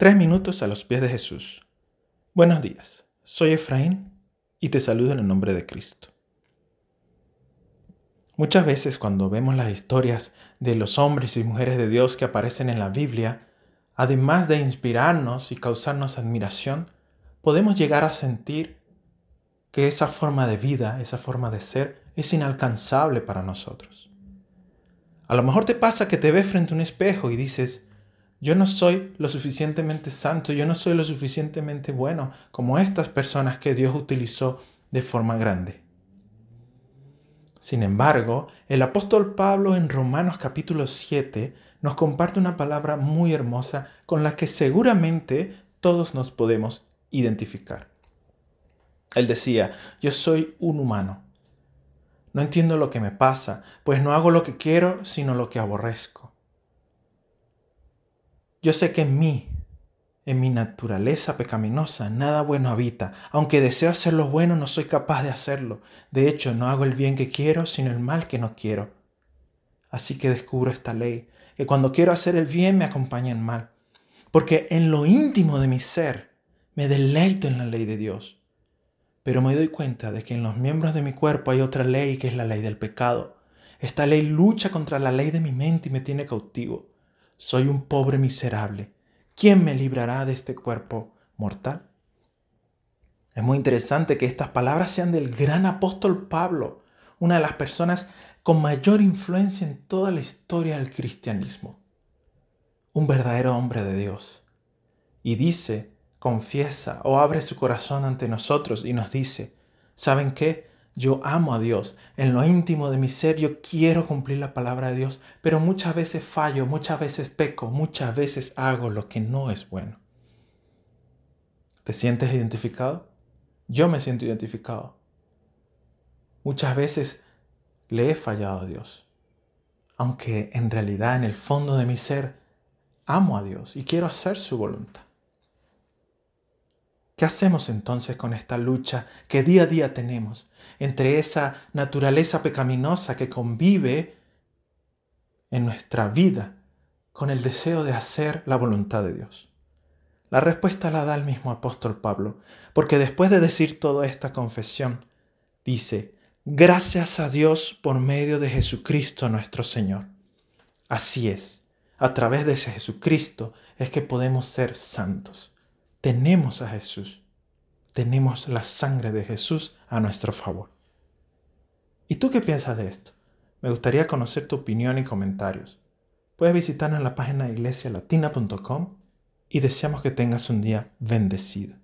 Tres minutos a los pies de Jesús. Buenos días, soy Efraín y te saludo en el nombre de Cristo. Muchas veces cuando vemos las historias de los hombres y mujeres de Dios que aparecen en la Biblia, además de inspirarnos y causarnos admiración, podemos llegar a sentir que esa forma de vida, esa forma de ser, es inalcanzable para nosotros. A lo mejor te pasa que te ves frente a un espejo y dices, yo no soy lo suficientemente santo, yo no soy lo suficientemente bueno como estas personas que Dios utilizó de forma grande. Sin embargo, el apóstol Pablo en Romanos capítulo 7 nos comparte una palabra muy hermosa con la que seguramente todos nos podemos identificar. Él decía, yo soy un humano. No entiendo lo que me pasa, pues no hago lo que quiero, sino lo que aborrezco. Yo sé que en mí, en mi naturaleza pecaminosa, nada bueno habita. Aunque deseo hacer lo bueno, no soy capaz de hacerlo. De hecho, no hago el bien que quiero, sino el mal que no quiero. Así que descubro esta ley, que cuando quiero hacer el bien me acompaña el mal. Porque en lo íntimo de mi ser me deleito en la ley de Dios. Pero me doy cuenta de que en los miembros de mi cuerpo hay otra ley que es la ley del pecado. Esta ley lucha contra la ley de mi mente y me tiene cautivo. Soy un pobre miserable. ¿Quién me librará de este cuerpo mortal? Es muy interesante que estas palabras sean del gran apóstol Pablo, una de las personas con mayor influencia en toda la historia del cristianismo. Un verdadero hombre de Dios. Y dice, confiesa o abre su corazón ante nosotros y nos dice, ¿saben qué? Yo amo a Dios. En lo íntimo de mi ser yo quiero cumplir la palabra de Dios, pero muchas veces fallo, muchas veces peco, muchas veces hago lo que no es bueno. ¿Te sientes identificado? Yo me siento identificado. Muchas veces le he fallado a Dios, aunque en realidad en el fondo de mi ser amo a Dios y quiero hacer su voluntad. ¿Qué hacemos entonces con esta lucha que día a día tenemos entre esa naturaleza pecaminosa que convive en nuestra vida con el deseo de hacer la voluntad de Dios? La respuesta la da el mismo apóstol Pablo, porque después de decir toda esta confesión, dice, gracias a Dios por medio de Jesucristo nuestro Señor. Así es, a través de ese Jesucristo es que podemos ser santos tenemos a Jesús. Tenemos la sangre de Jesús a nuestro favor. ¿Y tú qué piensas de esto? Me gustaría conocer tu opinión y comentarios. Puedes visitarnos en la página iglesialatina.com y deseamos que tengas un día bendecido.